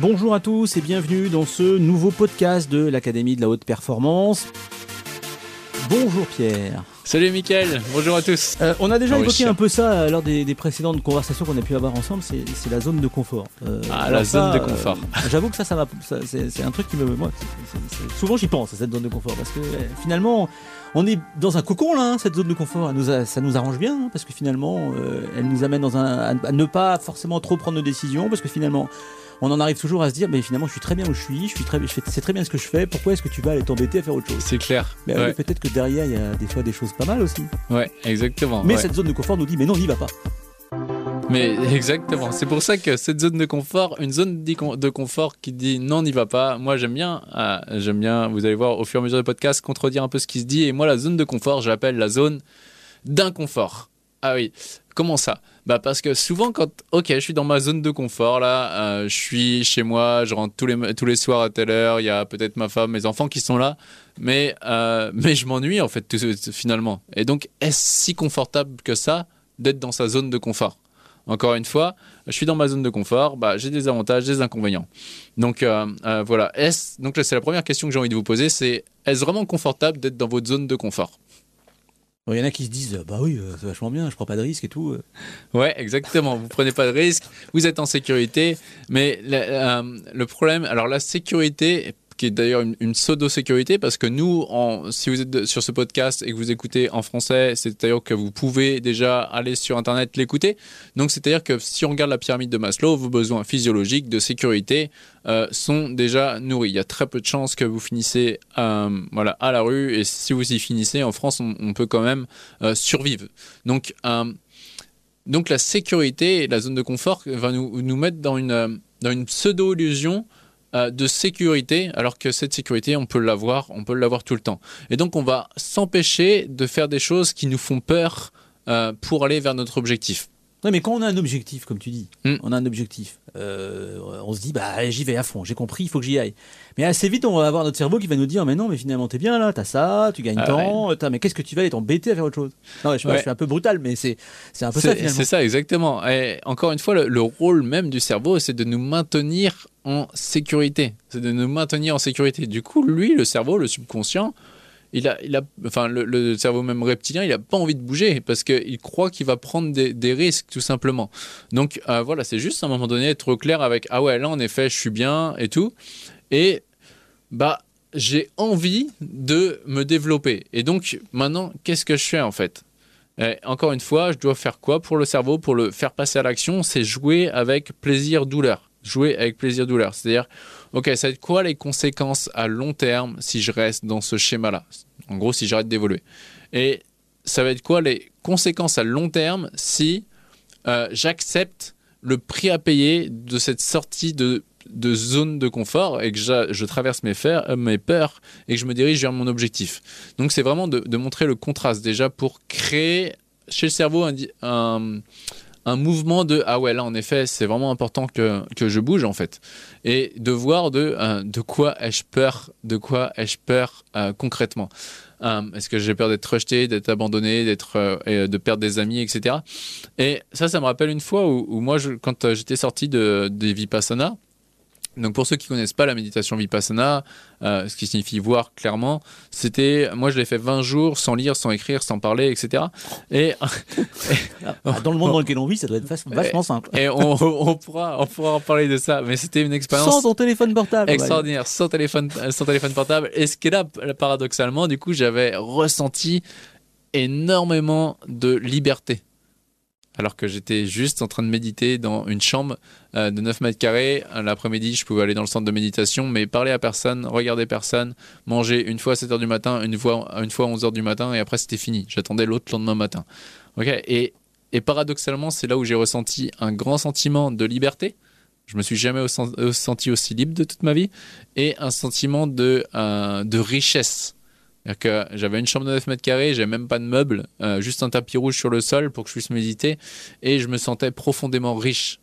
Bonjour à tous et bienvenue dans ce nouveau podcast de l'Académie de la Haute Performance. Bonjour Pierre. Salut Mickaël, bonjour à tous. Euh, on a déjà évoqué un peu ça lors des, précédentes conversations qu'on a pu avoir ensemble, c'est la zone de confort. Euh, ah, la zone de confort. Euh, j'avoue que ça, ça, c'est un truc qui me. Moi, souvent j'y pense à cette zone de confort parce que finalement, on est dans un cocon là, hein, cette zone de confort. ça nous arrange bien hein, parce que finalement, elle nous amène dans un, à ne pas forcément trop prendre de décisions parce que finalement, on en arrive toujours à se dire, mais finalement, je suis très bien où je suis, je suis très, je c'est très bien ce que je fais. Pourquoi est-ce que tu vas aller t'embêter à faire autre chose? C'est clair. Mais peut-être que derrière, il y a des fois des choses pas mal aussi. Ouais, exactement. Mais cette zone de confort nous dit, mais non, n'y va pas. Mais exactement. C'est pour ça que cette zone de confort, une zone de confort qui dit non, n'y va pas. Moi, j'aime bien, euh, j'aime bien. Vous allez voir au fur et à mesure du podcast contredire un peu ce qui se dit. Et moi, la zone de confort, j'appelle la zone d'inconfort. Ah oui. Comment ça? Bah parce que souvent quand ok je suis dans ma zone de confort là, euh, je suis chez moi, je rentre tous les tous les soirs à telle heure, il y a peut-être ma femme, mes enfants qui sont là, mais euh, mais je m'ennuie en fait tout, finalement. Et donc est-ce si confortable que ça d'être dans sa zone de confort? Encore une fois, je suis dans ma zone de confort, bah j'ai des avantages, des inconvénients. Donc euh, voilà. Est donc c'est la première question que j'ai envie de vous poser, c'est est-ce vraiment confortable d'être dans votre zone de confort? Il y en a qui se disent bah oui, euh, c'est vachement bien, je prends pas de risque et tout. Euh. Ouais, exactement. Vous prenez pas de risque, vous êtes en sécurité. Mais euh, le problème, alors la sécurité qui est d'ailleurs une, pseudo-sécurité, parce que nous, si vous êtes sur ce podcast et que vous écoutez en français, c'est-à-dire que vous pouvez déjà aller sur Internet l'écouter. Donc, c'est-à-dire que si on regarde la pyramide de Maslow, vos besoins physiologiques de sécurité euh, sont déjà nourris. Il y a très peu de chances que vous finissez euh, voilà, à la rue, et si vous y finissez, en France, on, peut quand même euh, survivre. Donc, donc, la sécurité la zone de confort va nous, nous mettre dans une, dans une pseudo-illusion euh, de sécurité, alors que cette sécurité, on peut l'avoir, on peut l'avoir tout le temps. Et donc, on va s'empêcher de faire des choses qui nous font peur euh, pour aller vers notre objectif. Oui, mais quand on a un objectif, comme tu dis, hmm. on a un objectif, euh, on se dit, bah j'y vais à fond, j'ai compris, il faut que j'y aille. Mais assez vite, on va avoir notre cerveau qui va nous dire, mais non, mais finalement, t'es bien là, t'as ça, tu gagnes ah temps, mais qu'est-ce que tu vas aller t'embêter à faire autre chose? Non, je, suis un peu brutal, mais c'est un peu ça finalement. C'est ça, exactement. Et encore une fois, le rôle même du cerveau, c'est de nous maintenir en sécurité, c'est de nous maintenir en sécurité. Du coup, lui, le cerveau, le subconscient, il a, il a, enfin, le, cerveau même reptilien, il n'a pas envie de bouger parce qu'il croit qu'il va prendre des, risques, tout simplement. Donc euh, voilà, c'est juste à un moment donné être clair avec ah ouais, là en effet, je suis bien et tout. Et bah, j'ai envie de me développer. Et donc maintenant, qu'est-ce que je fais en fait? Encore une fois, je dois faire quoi pour le cerveau? Pour le faire passer à l'action, c'est jouer avec plaisir-douleur jouer avec plaisir-douleur. C'est-à-dire, ok, ça va être quoi les conséquences à long terme si je reste dans ce schéma-là? En gros, si j'arrête d'évoluer. Et ça va être quoi les conséquences à long terme si euh, j'accepte le prix à payer de cette sortie de, zone de confort et que je, traverse mes, euh, mes, peurs et que je me dirige vers mon objectif? Donc c'est vraiment de, montrer le contraste déjà pour créer chez le cerveau un mouvement de ah ouais là en effet c'est vraiment important que, que, je bouge en fait. Et de voir de euh, de quoi ai-je peur de quoi ai-je peur euh, concrètement. Euh, est-ce que j'ai peur d'être rejeté d'être abandonné d'être de perdre des amis etc et ça ça me rappelle une fois où, moi quand j'étais sorti de des Vipassana donc pour ceux qui connaissent pas la méditation vipassana, euh, ce qui signifie voir clairement, c'était moi je l'ai fait 20 jours sans lire, sans écrire, sans parler, etc. Et, ah, dans le monde dans lequel on vit, ça doit être vachement simple. Et on, pourra on pourra en parler de ça, mais c'était une expérience sans ton téléphone portable, extraordinaire, sans téléphone sans téléphone portable. Et ce qui est là paradoxalement, du coup, j'avais ressenti énormément de liberté alors que j'étais juste en train de méditer dans une chambre euh, de 9 mètres carrés. L'après-midi, je pouvais aller dans le centre de méditation, mais parler à personne, regarder personne, manger une fois à 7 h du matin, une fois, une fois à 11 h du matin, et après c'était fini. J'attendais l'autre le lendemain matin. et, paradoxalement, c'est là où j'ai ressenti un grand sentiment de liberté. Je me suis jamais senti aussi libre de toute ma vie, et un sentiment de, euh, de richesse que j'avais une chambre de 9 mètres carrés, j'avais même pas de meubles, euh, juste un tapis rouge sur le sol pour que je puisse méditer, et je me sentais profondément riche.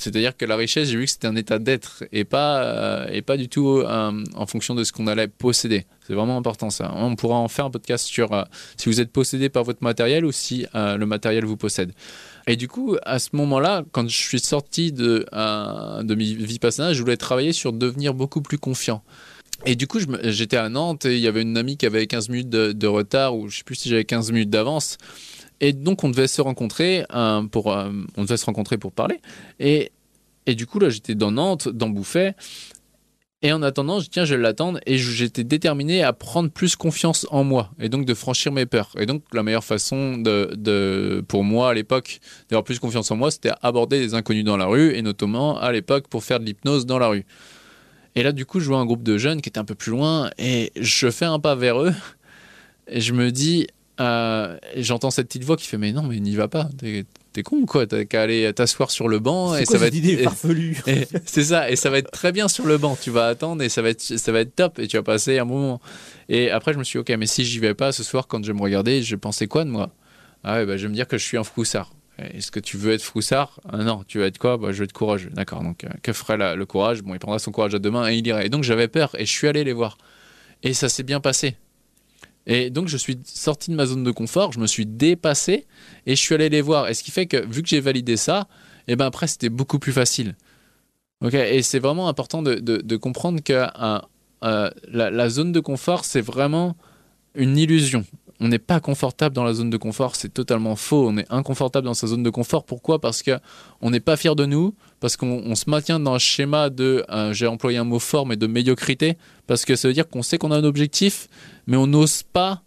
C'est-à-dire que la richesse, j'ai vu que c'était un état d'être et pas, euh, et pas du tout euh, en fonction de ce qu'on allait posséder. C'est vraiment important ça. On pourra en faire un podcast sur si vous êtes possédé par votre matériel ou si le matériel vous possède. Et du coup, à ce moment-là, quand je suis sorti de, de mes Vipassana, je voulais travailler sur devenir beaucoup plus confiant. Et du coup, j'étais à Nantes et il y avait une amie qui avait 15 minutes de, retard, ou je sais plus si j'avais 15 minutes d'avance. Et donc, on devait se rencontrer pour, euh, on devait se rencontrer pour parler. Et, et du coup, là, j'étais dans Nantes, dans Bouffet. Et en attendant, je tiens, je vais l'attendre. Et j'étais déterminé à prendre plus confiance en moi. Et donc, de franchir mes peurs. Et donc, la meilleure façon de, de, pour moi, à l'époque, d'avoir plus confiance en moi, c'était aborder des inconnus dans la rue. Et notamment, à l'époque, pour faire de l'hypnose dans la rue. Et là, du coup, je vois un groupe de jeunes qui étaient un peu plus loin. Et je fais un pas vers eux. Et je me dis, euh, j'entends cette petite voix qui fait, mais non, mais n'y va pas. T'es t'es con ou quoi? T'as qu'à aller t'asseoir sur le banc. Et quoi ça va être- idée c'est ça, et ça va être très bien sur le banc. Tu vas attendre et ça va être, ça va être top et tu vas passer un moment. Et après, je me suis dit, ok, mais si j'y vais pas ce soir, quand je me regardais, je pensais quoi de moi? Ah ouais, bah, je vais me dire que je suis un froussard. Est-ce que tu veux être froussard Ah Non, tu veux être quoi bah, Je veux être courageux. D'accord, donc euh, que ferait le courage Bon, il prendra son courage à deux mains et il irait. Et donc j'avais peur et je suis allé les voir. Et ça s'est bien passé. Et donc je suis sorti de ma zone de confort, je me suis dépassé et je suis allé les voir. Et ce qui fait que vu que j'ai validé ça, et ben après c'était beaucoup plus facile. Et c'est vraiment important de, comprendre que euh, euh, la zone de confort, c'est vraiment une illusion. On n'est pas confortable dans la zone de confort, c'est totalement faux. On est inconfortable dans sa zone de confort. Pourquoi? Parce que on n'est pas fier de nous, parce qu'on on se maintient dans un schéma de, euh, j'ai employé un mot fort, mais de médiocrité, parce que ça veut dire qu'on sait qu'on a un objectif, mais on n'ose pas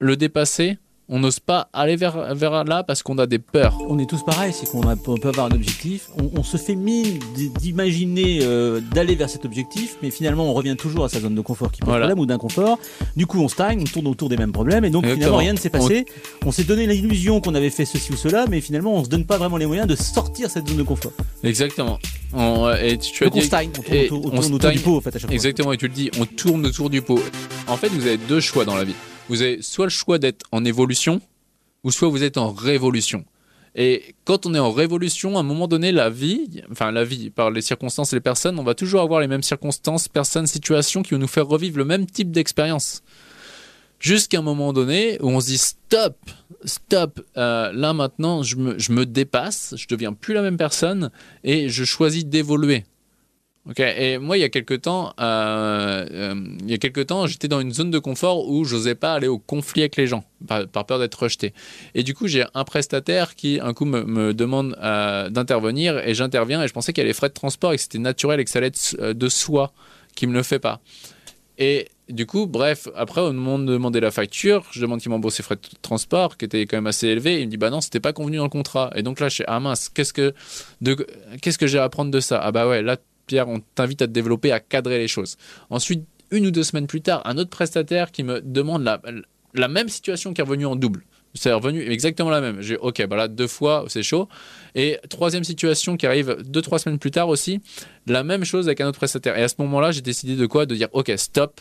le dépasser, on n'ose pas aller vers, vers là parce qu'on a des peurs. On est tous pareils, c'est qu'on peut avoir un objectif, on, on se fait mine d'imaginer euh, d'aller vers cet objectif, mais finalement on revient toujours à sa zone de confort qui pose Voilà. problème ou d'inconfort. Du coup on stagne, on tourne autour des mêmes problèmes, et donc Exactement. finalement rien ne s'est passé. On, s'est donné l'illusion qu'on avait fait ceci ou cela, mais finalement on se donne pas vraiment les moyens de sortir cette zone de confort. Exactement. On- et tu, tu as Donc on stagne, on tourne, autour, on on tourne autour stagne. du pot en fait à chaque fois. Exactement, et tu le dis, on tourne autour du pot. En fait, vous avez deux choix dans la vie. Vous avez soit le choix d'être en évolution, ou soit vous êtes en révolution. Et quand on est en révolution, à un moment donné, la vie, enfin la vie, par les circonstances et les personnes, on va toujours avoir les mêmes circonstances, personnes, situations qui vont nous faire revivre le même type d'expérience. Jusqu'à un moment donné où on se dit stop, stop, euh, là maintenant je me, je me dépasse, je deviens plus la même personne et je choisis d'évoluer. Ok, et moi il y a quelque temps, euh, euh, il y a quelque temps, j'étais dans une zone de confort où j'osais pas aller au conflit avec les gens par, peur d'être rejeté. Et du coup j'ai un prestataire qui un coup me, demande euh, d'intervenir et j'interviens et je pensais qu'il y avait les frais de transport et que c'était naturel et que ça allait être de soi qui me le fait pas. Et du coup, bref, après, au moment de demander la facture, je demande qu'il m'embourse ses frais de transport, qui étaient quand même assez élevés. Il me dit, bah non, c'était pas convenu dans le contrat. Et donc là, je suis, ah mince, qu'est-ce que, qu'est-ce que j'ai à apprendre de ça? Ah bah ouais, là, Pierre, on t'invite à te développer, à cadrer les choses. Ensuite, une ou deux semaines plus tard, un autre prestataire qui me demande la, même situation qui est revenue en double. C'est revenu exactement la même. J'ai ok, bah deux fois, c'est chaud. Et troisième situation qui arrive deux trois semaines plus tard aussi, la même chose avec un autre prestataire. Et à ce moment-là, j'ai décidé de quoi? De dire ok, stop,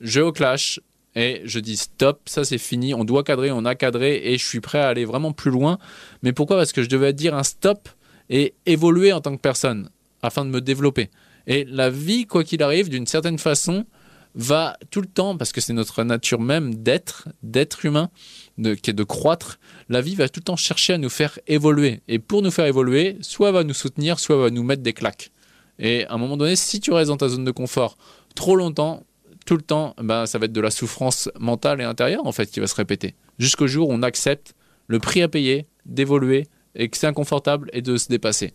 je au clash et je dis stop, ça c'est fini, on doit cadrer, on a cadré et je suis prêt à aller vraiment plus loin. Mais pourquoi? Parce que je devais dire un stop et évoluer en tant que personne afin de me développer. Et la vie, quoi qu'il arrive, d'une certaine façon, va tout le temps, parce que c'est notre nature même d'être, d'être humain, de, qui est de croître, la vie va tout le temps chercher à nous faire évoluer. Et pour nous faire évoluer, soit elle va nous soutenir, soit elle va nous mettre des claques. Et à un moment donné, si tu restes dans ta zone de confort trop longtemps, tout le temps, ben, ça va être de la souffrance mentale et intérieure en fait qui va se répéter. Jusqu'au jour où on accepte le prix à payer d'évoluer et que c'est inconfortable et de se dépasser.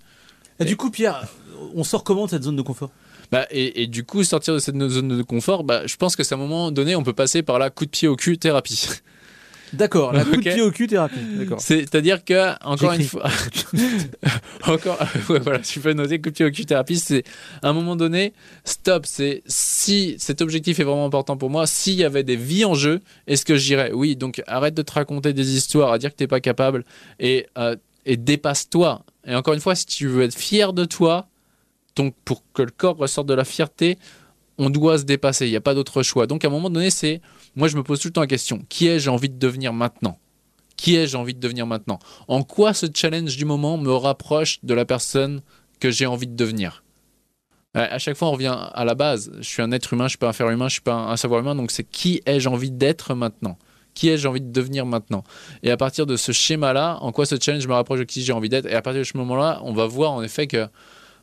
Et du coup, Pierre, on sort comment de cette zone de confort? Bah, et, et, du coup, sortir de cette zone de confort, bah, je pense que c'est à un moment donné, on peut passer par la coup de pied au cul thérapie. D'accord, la coup de pied au cul thérapie. C'est-à-dire que, encore une fois, encore, ouais, voilà, tu peux noter coup de pied au cul thérapie, c'est à un moment donné, stop, c'est si cet objectif est vraiment important pour moi, s'il y avait des vies en jeu, est-ce que j'irais? Oui, donc arrête de te raconter des histoires, à dire que t'es pas capable et, euh, et dépasse-toi. Et encore une fois, si tu veux être fier de toi, donc pour que le corps ressorte de la fierté, on doit se dépasser, il n'y a pas d'autre choix. Donc à un moment donné, c'est, moi je me pose tout le temps la question, qui ai-je envie de devenir maintenant? Qui ai-je envie de devenir maintenant? En quoi ce challenge du moment me rapproche de la personne que j'ai envie de devenir? À chaque fois, on revient à la base. Je suis un être humain, je suis pas un faire humain, je suis pas un savoir humain, donc c'est qui ai-je envie d'être maintenant? Qui ai-je envie de devenir maintenant? Et à partir de ce schéma-là, en quoi ce challenge me rapproche de qui j'ai envie d'être? Et à partir de ce moment-là, on va voir en effet que,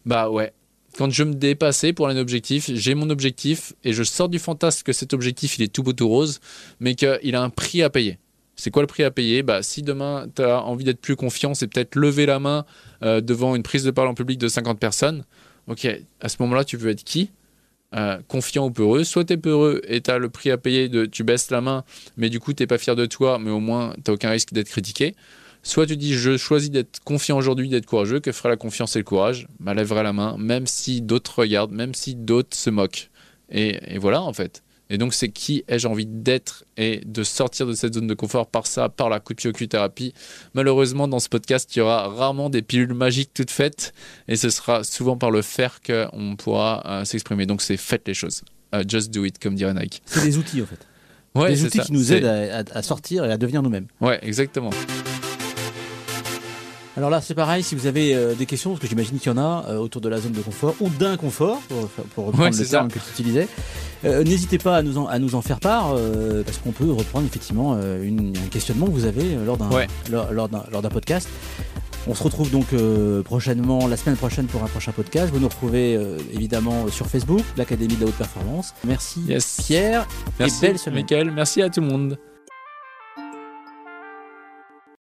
bah ouais, quand je me dépassais pour un objectif, j'ai mon objectif et je sors du fantasme que cet objectif il est tout beau tout rose, mais qu'il a un prix à payer. C'est quoi le prix à payer? Bah, Si demain tu as envie d'être plus confiant, c'est peut-être lever la main euh, devant une prise de parole en public de 50 personnes. Ok, à ce moment-là, tu veux être qui? Euh, confiant ou peureux. Soit tu es peureux et tu as le prix à payer de tu baisses la main, mais du coup tu pas fier de toi, mais au moins tu aucun risque d'être critiqué. Soit tu dis je choisis d'être confiant aujourd'hui, d'être courageux, que ferait la confiance et le courage? Bah, Lèverai la main, même si d'autres regardent, même si d'autres se moquent. Et, et voilà en fait. Et donc, c'est qui ai-je envie d'être et de sortir de cette zone de confort par ça, par la coup de pied au cul thérapie. Malheureusement, dans ce podcast, il y aura rarement des pilules magiques toutes faites et ce sera souvent par le faire qu'on pourra euh, s'exprimer. Donc, c'est faites les choses. Uh, just do it, comme dirait Nike. C'est des outils, en fait. Ouais, des outils qui nous aident à, à, sortir et à devenir nous-mêmes. Ouais, exactement. Alors là, c'est pareil, si vous avez euh, des questions, parce que j'imagine qu'il y en a euh, autour de la zone de confort ou d'inconfort, pour, pour reprendre ouais, le terme que tu utilisais, euh, n'hésitez pas à nous, en, à nous en faire part, parce qu'on peut reprendre effectivement une, un questionnement que vous avez lors d'un ouais. lors, lors d'un podcast. On se retrouve donc prochainement, la semaine prochaine pour un prochain podcast. Vous nous retrouvez évidemment sur Facebook, l'Académie de la Haute Performance. Merci yes. Pierre Merci et belle semaine. Michael, merci à tout le monde.